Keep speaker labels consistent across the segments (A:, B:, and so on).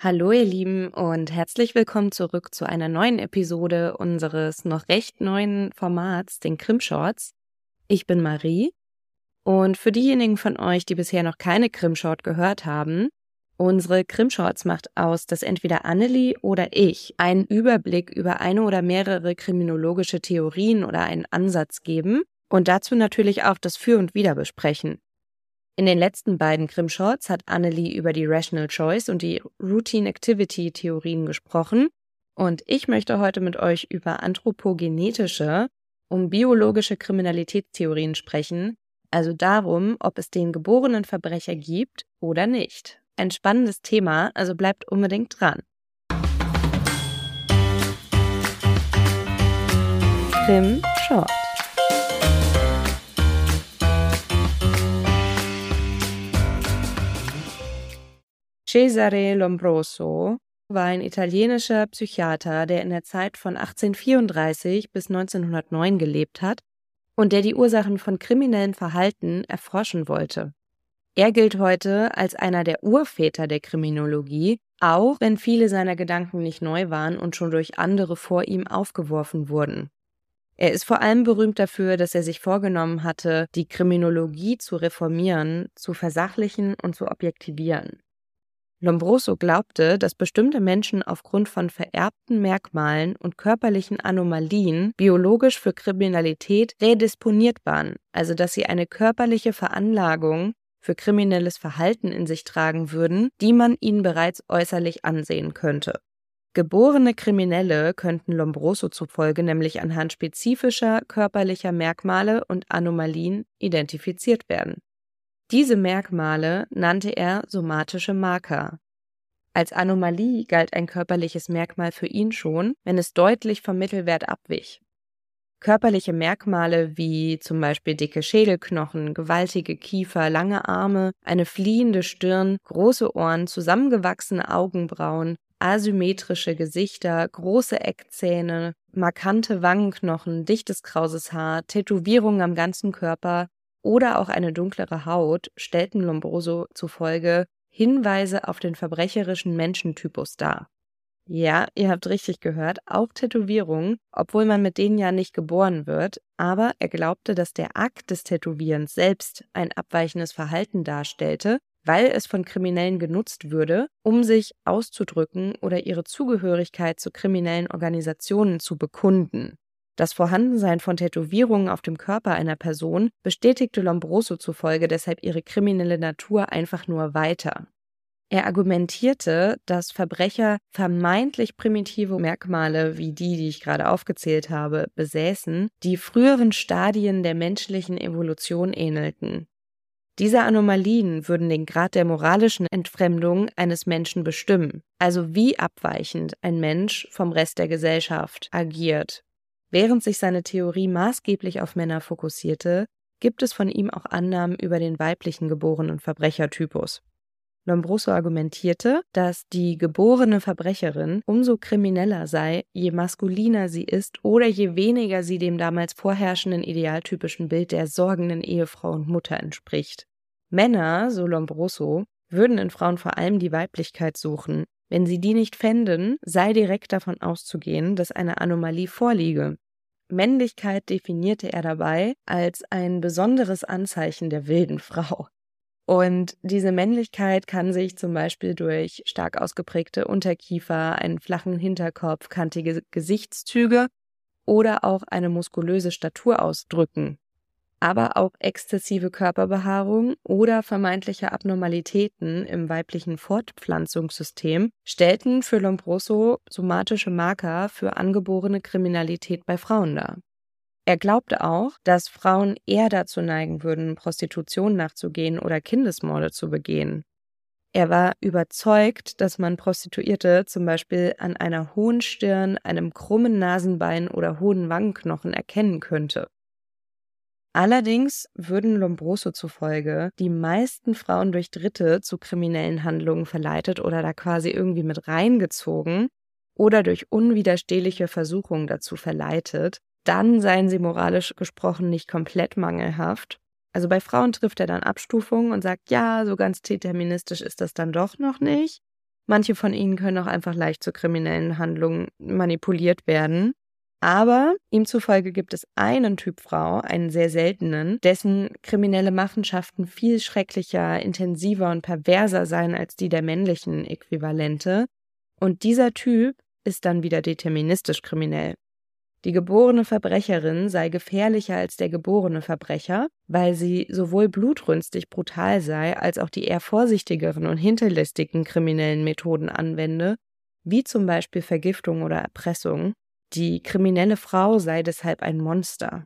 A: Hallo ihr Lieben und herzlich willkommen zurück zu einer neuen Episode unseres noch recht neuen Formats, den Krim Shorts. Ich bin Marie und für diejenigen von euch, die bisher noch keine Krim Short gehört haben, unsere Krim Shorts macht aus, dass entweder Annelie oder ich einen Überblick über eine oder mehrere kriminologische Theorien oder einen Ansatz geben und dazu natürlich auch das Für und Wider besprechen. In den letzten beiden Grimm Shorts hat Annelie über die Rational Choice und die Routine Activity Theorien gesprochen und ich möchte heute mit euch über anthropogenetische und biologische Kriminalitätstheorien sprechen, also darum, ob es den geborenen Verbrecher gibt oder nicht. Ein spannendes Thema, also bleibt unbedingt dran. Grimm Short. Cesare Lombroso war ein italienischer Psychiater, der in der Zeit von 1834 bis 1909 gelebt hat und der die Ursachen von kriminellem Verhalten erforschen wollte. Er gilt heute als einer der Urväter der Kriminologie, auch wenn viele seiner Gedanken nicht neu waren und schon durch andere vor ihm aufgeworfen wurden. Er ist vor allem berühmt dafür, dass er sich vorgenommen hatte, die Kriminologie zu reformieren, zu versachlichen und zu objektivieren. Lombroso glaubte, dass bestimmte Menschen aufgrund von vererbten Merkmalen und körperlichen Anomalien biologisch für Kriminalität redisponiert waren, also dass sie eine körperliche Veranlagung für kriminelles Verhalten in sich tragen würden, die man ihnen bereits äußerlich ansehen könnte. Geborene Kriminelle könnten Lombroso zufolge nämlich anhand spezifischer körperlicher Merkmale und Anomalien identifiziert werden. Diese Merkmale nannte er somatische Marker. Als Anomalie galt ein körperliches Merkmal für ihn schon, wenn es deutlich vom Mittelwert abwich. Körperliche Merkmale wie zum Beispiel dicke Schädelknochen, gewaltige Kiefer, lange Arme, eine fliehende Stirn, große Ohren, zusammengewachsene Augenbrauen, asymmetrische Gesichter, große Eckzähne, markante Wangenknochen, dichtes krauses Haar, Tätowierungen am ganzen Körper, oder auch eine dunklere Haut stellten Lombroso zufolge Hinweise auf den verbrecherischen Menschentypus dar. Ja, ihr habt richtig gehört, auch Tätowierungen, obwohl man mit denen ja nicht geboren wird, aber er glaubte, dass der Akt des Tätowierens selbst ein abweichendes Verhalten darstellte, weil es von Kriminellen genutzt würde, um sich auszudrücken oder ihre Zugehörigkeit zu kriminellen Organisationen zu bekunden. Das Vorhandensein von Tätowierungen auf dem Körper einer Person bestätigte Lombroso zufolge deshalb ihre kriminelle Natur einfach nur weiter. Er argumentierte, dass Verbrecher vermeintlich primitive Merkmale wie die, die ich gerade aufgezählt habe, besäßen, die früheren Stadien der menschlichen Evolution ähnelten. Diese Anomalien würden den Grad der moralischen Entfremdung eines Menschen bestimmen, also wie abweichend ein Mensch vom Rest der Gesellschaft agiert Während sich seine Theorie maßgeblich auf Männer fokussierte, gibt es von ihm auch Annahmen über den weiblichen geborenen Verbrechertypus. Lombroso argumentierte, dass die geborene Verbrecherin umso krimineller sei, je maskuliner sie ist oder je weniger sie dem damals vorherrschenden idealtypischen Bild der sorgenden Ehefrau und Mutter entspricht. Männer, so Lombroso, würden in Frauen vor allem die Weiblichkeit suchen, wenn sie die nicht fänden, sei direkt davon auszugehen, dass eine Anomalie vorliege. Männlichkeit definierte er dabei als ein besonderes Anzeichen der wilden Frau. Und diese Männlichkeit kann sich zum Beispiel durch stark ausgeprägte Unterkiefer, einen flachen Hinterkopf, kantige Gesichtszüge oder auch eine muskulöse Statur ausdrücken aber auch exzessive Körperbehaarung oder vermeintliche Abnormalitäten im weiblichen Fortpflanzungssystem stellten für Lombroso somatische Marker für angeborene Kriminalität bei Frauen dar. Er glaubte auch, dass Frauen eher dazu neigen würden, Prostitution nachzugehen oder Kindesmorde zu begehen. Er war überzeugt, dass man Prostituierte zum Beispiel an einer hohen Stirn, einem krummen Nasenbein oder hohen Wangenknochen erkennen könnte. Allerdings würden Lombroso zufolge die meisten Frauen durch Dritte zu kriminellen Handlungen verleitet oder da quasi irgendwie mit reingezogen oder durch unwiderstehliche Versuchungen dazu verleitet, dann seien sie moralisch gesprochen nicht komplett mangelhaft. Also bei Frauen trifft er dann Abstufungen und sagt, ja, so ganz deterministisch ist das dann doch noch nicht. Manche von ihnen können auch einfach leicht zu kriminellen Handlungen manipuliert werden. Aber ihm zufolge gibt es einen Typ Frau, einen sehr seltenen, dessen kriminelle Machenschaften viel schrecklicher, intensiver und perverser seien als die der männlichen Äquivalente. Und dieser Typ ist dann wieder deterministisch kriminell. Die geborene Verbrecherin sei gefährlicher als der geborene Verbrecher, weil sie sowohl blutrünstig brutal sei, als auch die eher vorsichtigeren und hinterlistigen kriminellen Methoden anwende, wie zum Beispiel Vergiftung oder Erpressung. Die kriminelle Frau sei deshalb ein Monster.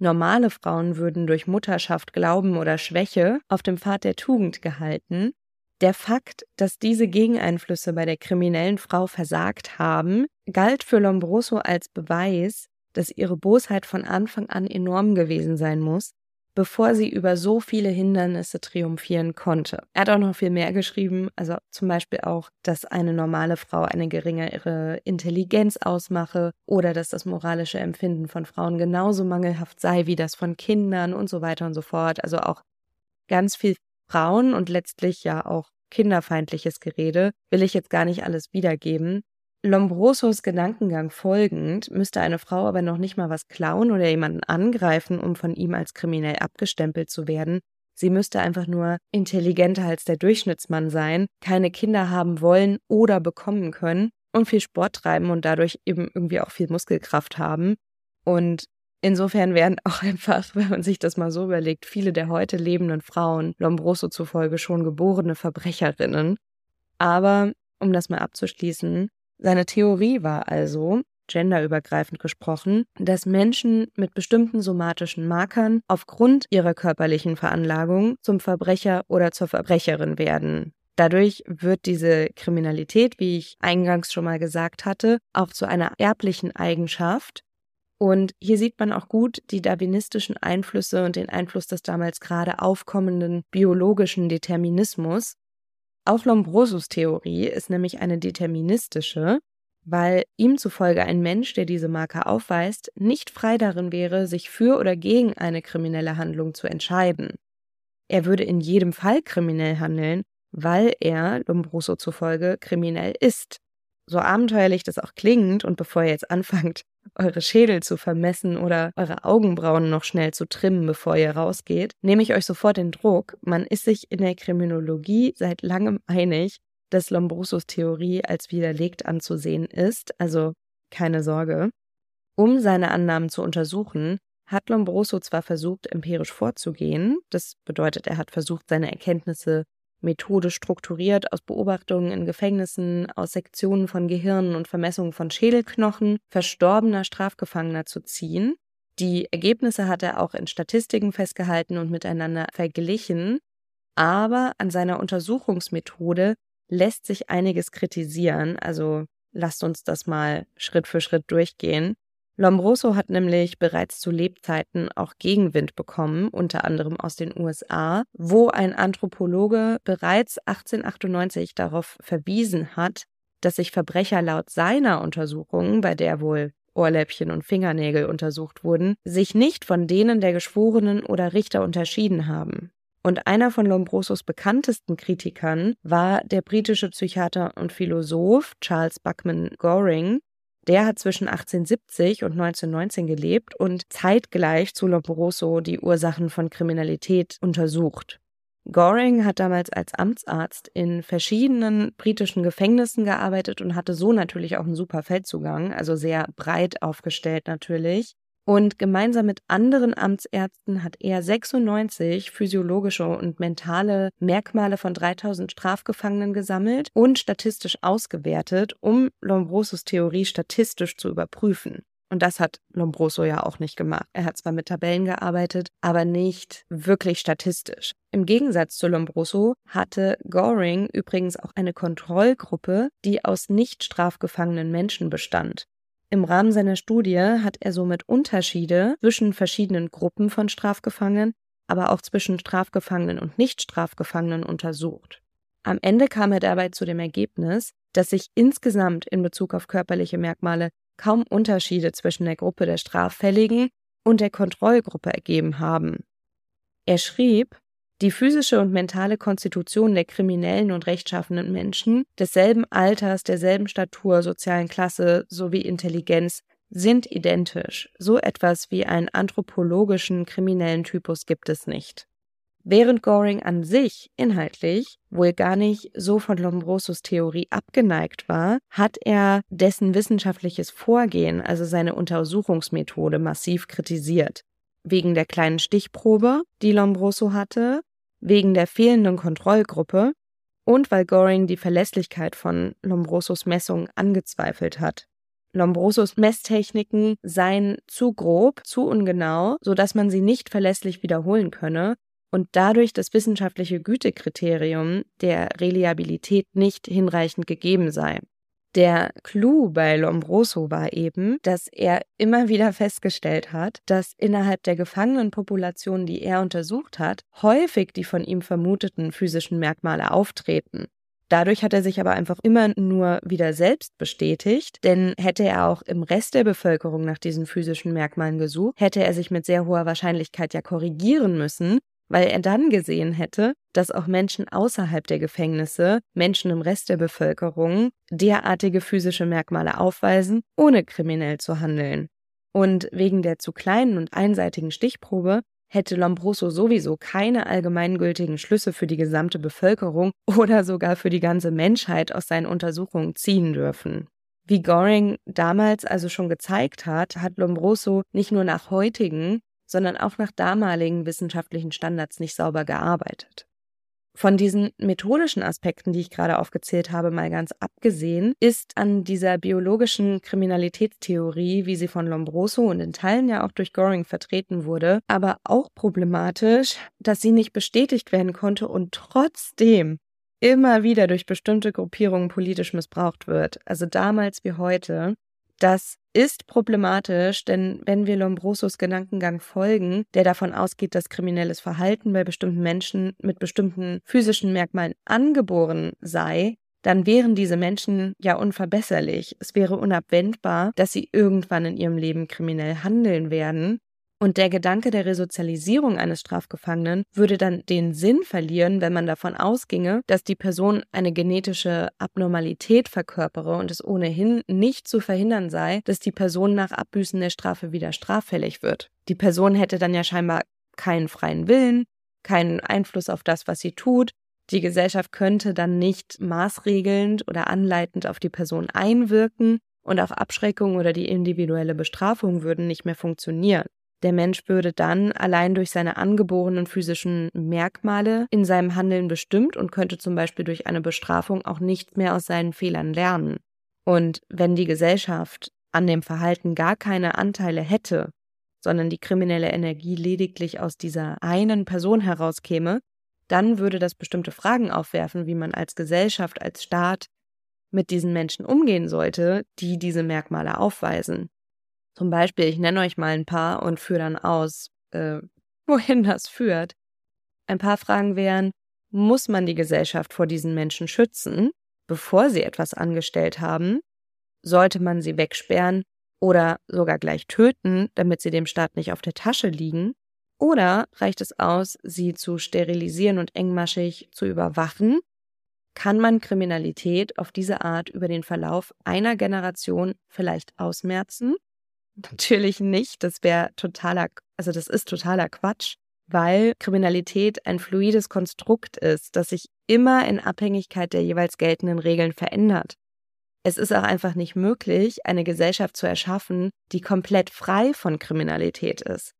A: Normale Frauen würden durch Mutterschaft, Glauben oder Schwäche auf dem Pfad der Tugend gehalten, der Fakt, dass diese Gegeneinflüsse bei der kriminellen Frau versagt haben, galt für Lombroso als Beweis, dass ihre Bosheit von Anfang an enorm gewesen sein muss, bevor sie über so viele Hindernisse triumphieren konnte. Er hat auch noch viel mehr geschrieben, also zum Beispiel auch, dass eine normale Frau eine geringere Intelligenz ausmache oder dass das moralische Empfinden von Frauen genauso mangelhaft sei wie das von Kindern und so weiter und so fort. Also auch ganz viel Frauen und letztlich ja auch kinderfeindliches Gerede, will ich jetzt gar nicht alles wiedergeben. Lombrosos Gedankengang folgend müsste eine Frau aber noch nicht mal was klauen oder jemanden angreifen, um von ihm als kriminell abgestempelt zu werden. Sie müsste einfach nur intelligenter als der Durchschnittsmann sein, keine Kinder haben wollen oder bekommen können und viel Sport treiben und dadurch eben irgendwie auch viel Muskelkraft haben. Und Insofern werden auch einfach, wenn man sich das mal so überlegt, viele der heute lebenden Frauen Lombroso zufolge schon geborene Verbrecherinnen. Aber, um das mal abzuschließen, seine Theorie war also, genderübergreifend gesprochen, dass Menschen mit bestimmten somatischen Markern aufgrund ihrer körperlichen Veranlagung zum Verbrecher oder zur Verbrecherin werden. Dadurch wird diese Kriminalität, wie ich eingangs schon mal gesagt hatte, auch zu einer erblichen Eigenschaft, und hier sieht man auch gut die darwinistischen Einflüsse und den Einfluss des damals gerade aufkommenden biologischen Determinismus. Auch Lombrosos Theorie ist nämlich eine deterministische, weil ihm zufolge ein Mensch, der diese Marke aufweist, nicht frei darin wäre, sich für oder gegen eine kriminelle Handlung zu entscheiden. Er würde in jedem Fall kriminell handeln, weil er, Lombroso zufolge, kriminell ist. So abenteuerlich das auch klingt und bevor ihr jetzt anfangt, eure Schädel zu vermessen oder eure Augenbrauen noch schnell zu trimmen, bevor ihr rausgeht, nehme ich euch sofort den Druck. Man ist sich in der Kriminologie seit langem einig, dass Lombrosos Theorie als widerlegt anzusehen ist, also keine Sorge. Um seine Annahmen zu untersuchen, hat Lombroso zwar versucht, empirisch vorzugehen, das bedeutet, er hat versucht, seine Erkenntnisse Methode strukturiert aus Beobachtungen in Gefängnissen, aus Sektionen von Gehirnen und Vermessungen von Schädelknochen verstorbener Strafgefangener zu ziehen. Die Ergebnisse hat er auch in Statistiken festgehalten und miteinander verglichen, aber an seiner Untersuchungsmethode lässt sich einiges kritisieren, also lasst uns das mal Schritt für Schritt durchgehen. Lombroso hat nämlich bereits zu Lebzeiten auch Gegenwind bekommen, unter anderem aus den USA, wo ein Anthropologe bereits 1898 darauf verwiesen hat, dass sich Verbrecher laut seiner Untersuchung, bei der wohl Ohrläppchen und Fingernägel untersucht wurden, sich nicht von denen der Geschworenen oder Richter unterschieden haben. Und einer von Lombrosos bekanntesten Kritikern war der britische Psychiater und Philosoph Charles Buckman Goring, der hat zwischen 1870 und 1919 gelebt und zeitgleich zu Lombroso die Ursachen von Kriminalität untersucht. Goring hat damals als Amtsarzt in verschiedenen britischen Gefängnissen gearbeitet und hatte so natürlich auch einen super Feldzugang, also sehr breit aufgestellt natürlich. Und gemeinsam mit anderen Amtsärzten hat er 96 physiologische und mentale Merkmale von 3000 Strafgefangenen gesammelt und statistisch ausgewertet, um Lombrosos Theorie statistisch zu überprüfen. Und das hat Lombroso ja auch nicht gemacht. Er hat zwar mit Tabellen gearbeitet, aber nicht wirklich statistisch. Im Gegensatz zu Lombroso hatte Goring übrigens auch eine Kontrollgruppe, die aus nicht strafgefangenen Menschen bestand. Im Rahmen seiner Studie hat er somit Unterschiede zwischen verschiedenen Gruppen von Strafgefangenen, aber auch zwischen Strafgefangenen und Nicht-Strafgefangenen untersucht. Am Ende kam er dabei zu dem Ergebnis, dass sich insgesamt in Bezug auf körperliche Merkmale kaum Unterschiede zwischen der Gruppe der Straffälligen und der Kontrollgruppe ergeben haben. Er schrieb, die physische und mentale Konstitution der kriminellen und rechtschaffenen Menschen desselben Alters, derselben Statur, sozialen Klasse sowie Intelligenz sind identisch. So etwas wie einen anthropologischen kriminellen Typus gibt es nicht. Während Goring an sich inhaltlich wohl gar nicht so von Lombrosos Theorie abgeneigt war, hat er dessen wissenschaftliches Vorgehen, also seine Untersuchungsmethode, massiv kritisiert. Wegen der kleinen Stichprobe, die Lombroso hatte, wegen der fehlenden Kontrollgruppe und weil Goring die Verlässlichkeit von Lombrosos Messungen angezweifelt hat. Lombrosos Messtechniken seien zu grob, zu ungenau, so dass man sie nicht verlässlich wiederholen könne und dadurch das wissenschaftliche Gütekriterium der Reliabilität nicht hinreichend gegeben sei. Der Clou bei Lombroso war eben, dass er immer wieder festgestellt hat, dass innerhalb der Gefangenenpopulation, die er untersucht hat, häufig die von ihm vermuteten physischen Merkmale auftreten. Dadurch hat er sich aber einfach immer nur wieder selbst bestätigt, denn hätte er auch im Rest der Bevölkerung nach diesen physischen Merkmalen gesucht, hätte er sich mit sehr hoher Wahrscheinlichkeit ja korrigieren müssen, weil er dann gesehen hätte, dass auch Menschen außerhalb der Gefängnisse, Menschen im Rest der Bevölkerung, derartige physische Merkmale aufweisen, ohne kriminell zu handeln. Und wegen der zu kleinen und einseitigen Stichprobe hätte Lombroso sowieso keine allgemeingültigen Schlüsse für die gesamte Bevölkerung oder sogar für die ganze Menschheit aus seinen Untersuchungen ziehen dürfen. Wie Goring damals also schon gezeigt hat, hat Lombroso nicht nur nach heutigen, sondern auch nach damaligen wissenschaftlichen Standards nicht sauber gearbeitet. Von diesen methodischen Aspekten, die ich gerade aufgezählt habe, mal ganz abgesehen, ist an dieser biologischen Kriminalitätstheorie, wie sie von Lombroso und in Teilen ja auch durch Goring vertreten wurde, aber auch problematisch, dass sie nicht bestätigt werden konnte und trotzdem immer wieder durch bestimmte Gruppierungen politisch missbraucht wird. Also damals wie heute. Das ist problematisch, denn wenn wir Lombrosos Gedankengang folgen, der davon ausgeht, dass kriminelles Verhalten bei bestimmten Menschen mit bestimmten physischen Merkmalen angeboren sei, dann wären diese Menschen ja unverbesserlich. Es wäre unabwendbar, dass sie irgendwann in ihrem Leben kriminell handeln werden. Und der Gedanke der Resozialisierung eines Strafgefangenen würde dann den Sinn verlieren, wenn man davon ausginge, dass die Person eine genetische Abnormalität verkörpere und es ohnehin nicht zu verhindern sei, dass die Person nach Abbüßen der Strafe wieder straffällig wird. Die Person hätte dann ja scheinbar keinen freien Willen, keinen Einfluss auf das, was sie tut. Die Gesellschaft könnte dann nicht maßregelnd oder anleitend auf die Person einwirken und auch Abschreckung oder die individuelle Bestrafung würden nicht mehr funktionieren. Der Mensch würde dann allein durch seine angeborenen physischen Merkmale in seinem Handeln bestimmt und könnte zum Beispiel durch eine Bestrafung auch nichts mehr aus seinen Fehlern lernen. Und wenn die Gesellschaft an dem Verhalten gar keine Anteile hätte, sondern die kriminelle Energie lediglich aus dieser einen Person herauskäme, dann würde das bestimmte Fragen aufwerfen, wie man als Gesellschaft, als Staat mit diesen Menschen umgehen sollte, die diese Merkmale aufweisen. Zum Beispiel, ich nenne euch mal ein paar und führe dann aus, äh, wohin das führt. Ein paar Fragen wären, muss man die Gesellschaft vor diesen Menschen schützen, bevor sie etwas angestellt haben? Sollte man sie wegsperren oder sogar gleich töten, damit sie dem Staat nicht auf der Tasche liegen? Oder reicht es aus, sie zu sterilisieren und engmaschig zu überwachen? Kann man Kriminalität auf diese Art über den Verlauf einer Generation vielleicht ausmerzen? Natürlich nicht. Das wäre totaler, also das ist totaler Quatsch, weil Kriminalität ein fluides Konstrukt ist, das sich immer in Abhängigkeit der jeweils geltenden Regeln verändert. Es ist auch einfach nicht möglich, eine Gesellschaft zu erschaffen, die komplett frei von Kriminalität ist.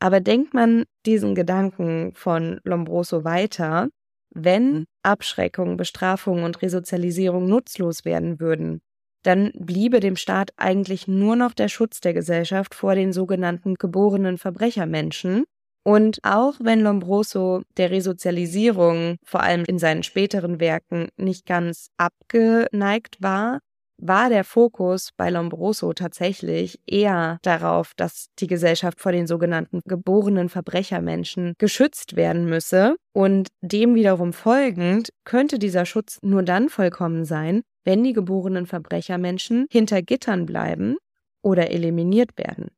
A: Aber denkt man diesen Gedanken von Lombroso weiter, wenn Abschreckung, Bestrafung und Resozialisierung nutzlos werden würden, dann bliebe dem Staat eigentlich nur noch der Schutz der Gesellschaft vor den sogenannten geborenen Verbrechermenschen. Und auch wenn Lombroso der Resozialisierung, vor allem in seinen späteren Werken, nicht ganz abgeneigt war, war der Fokus bei Lombroso tatsächlich eher darauf, dass die Gesellschaft vor den sogenannten geborenen Verbrechermenschen geschützt werden müsse. Und dem wiederum folgend könnte dieser Schutz nur dann vollkommen sein, wenn die geborenen Verbrechermenschen hinter Gittern bleiben oder eliminiert werden.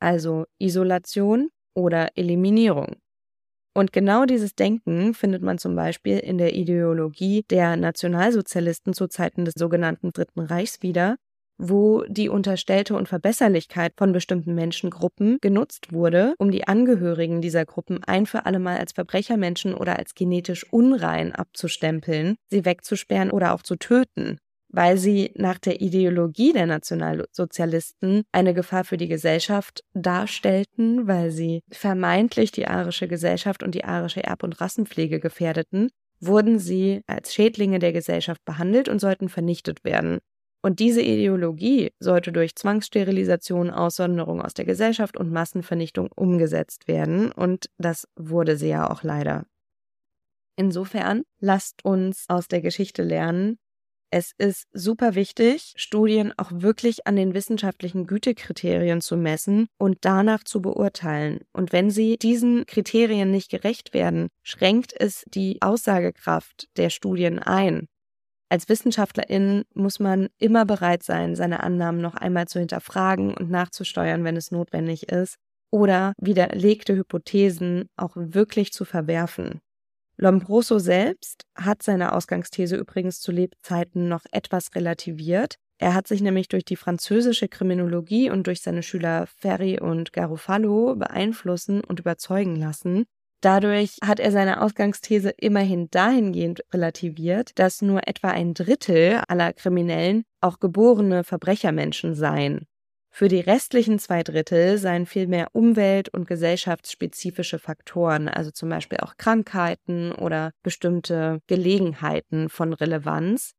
A: Also Isolation oder Eliminierung. Und genau dieses Denken findet man zum Beispiel in der Ideologie der Nationalsozialisten zu Zeiten des sogenannten Dritten Reichs wieder, wo die unterstellte Unverbesserlichkeit von bestimmten Menschengruppen genutzt wurde, um die Angehörigen dieser Gruppen ein für alle Mal als Verbrechermenschen oder als genetisch unrein abzustempeln, sie wegzusperren oder auch zu töten weil sie nach der Ideologie der Nationalsozialisten eine Gefahr für die Gesellschaft darstellten, weil sie vermeintlich die arische Gesellschaft und die arische Erb- und Rassenpflege gefährdeten, wurden sie als Schädlinge der Gesellschaft behandelt und sollten vernichtet werden. Und diese Ideologie sollte durch Zwangssterilisation, Aussonderung aus der Gesellschaft und Massenvernichtung umgesetzt werden. Und das wurde sie ja auch leider. Insofern lasst uns aus der Geschichte lernen. Es ist super wichtig, Studien auch wirklich an den wissenschaftlichen Gütekriterien zu messen und danach zu beurteilen. Und wenn sie diesen Kriterien nicht gerecht werden, schränkt es die Aussagekraft der Studien ein. Als Wissenschaftlerin muss man immer bereit sein, seine Annahmen noch einmal zu hinterfragen und nachzusteuern, wenn es notwendig ist, oder widerlegte Hypothesen auch wirklich zu verwerfen. Lombroso selbst hat seine Ausgangsthese übrigens zu Lebzeiten noch etwas relativiert. Er hat sich nämlich durch die französische Kriminologie und durch seine Schüler Ferry und Garofalo beeinflussen und überzeugen lassen, Dadurch hat er seine Ausgangsthese immerhin dahingehend relativiert, dass nur etwa ein Drittel aller Kriminellen auch geborene Verbrechermenschen seien. Für die restlichen zwei Drittel seien vielmehr umwelt- und gesellschaftsspezifische Faktoren, also zum Beispiel auch Krankheiten oder bestimmte Gelegenheiten von Relevanz.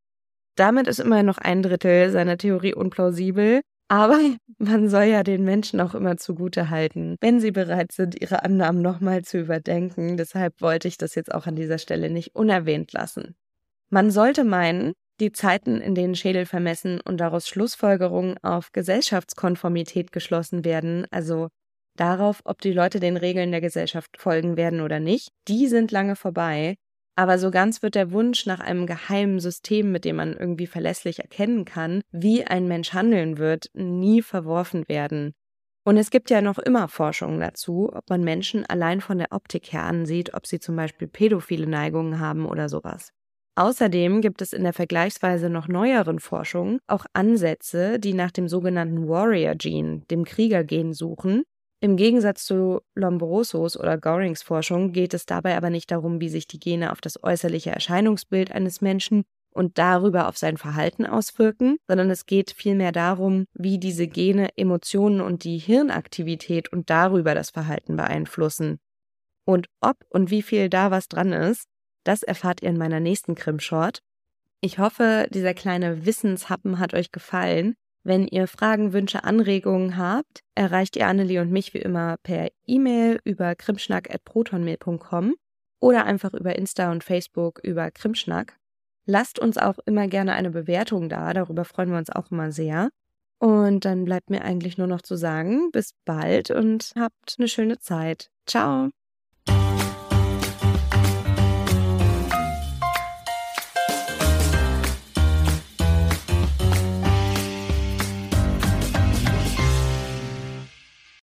A: Damit ist immerhin noch ein Drittel seiner Theorie unplausibel, aber man soll ja den Menschen auch immer zugute halten, wenn sie bereit sind, ihre Annahmen nochmal zu überdenken. Deshalb wollte ich das jetzt auch an dieser Stelle nicht unerwähnt lassen. Man sollte meinen, die Zeiten, in denen Schädel vermessen und daraus Schlussfolgerungen auf Gesellschaftskonformität geschlossen werden, also darauf, ob die Leute den Regeln der Gesellschaft folgen werden oder nicht, die sind lange vorbei. Aber so ganz wird der Wunsch nach einem geheimen System, mit dem man irgendwie verlässlich erkennen kann, wie ein Mensch handeln wird, nie verworfen werden. Und es gibt ja noch immer Forschungen dazu, ob man Menschen allein von der Optik her ansieht, ob sie zum Beispiel pädophile Neigungen haben oder sowas. Außerdem gibt es in der vergleichsweise noch neueren Forschung auch Ansätze, die nach dem sogenannten Warrior Gene, dem Kriegergen, suchen im Gegensatz zu Lombrosos oder Gorings Forschung geht es dabei aber nicht darum, wie sich die Gene auf das äußerliche Erscheinungsbild eines Menschen und darüber auf sein Verhalten auswirken, sondern es geht vielmehr darum, wie diese Gene Emotionen und die Hirnaktivität und darüber das Verhalten beeinflussen. Und ob und wie viel da was dran ist, das erfahrt ihr in meiner nächsten Krim-Short. Ich hoffe, dieser kleine Wissenshappen hat euch gefallen. Wenn ihr Fragen, Wünsche, Anregungen habt, erreicht ihr Annelie und mich wie immer per E-Mail über krimschnack.protonmail.com oder einfach über Insta und Facebook über Krimschnack. Lasst uns auch immer gerne eine Bewertung da, darüber freuen wir uns auch immer sehr. Und dann bleibt mir eigentlich nur noch zu sagen, bis bald und habt eine schöne Zeit. Ciao!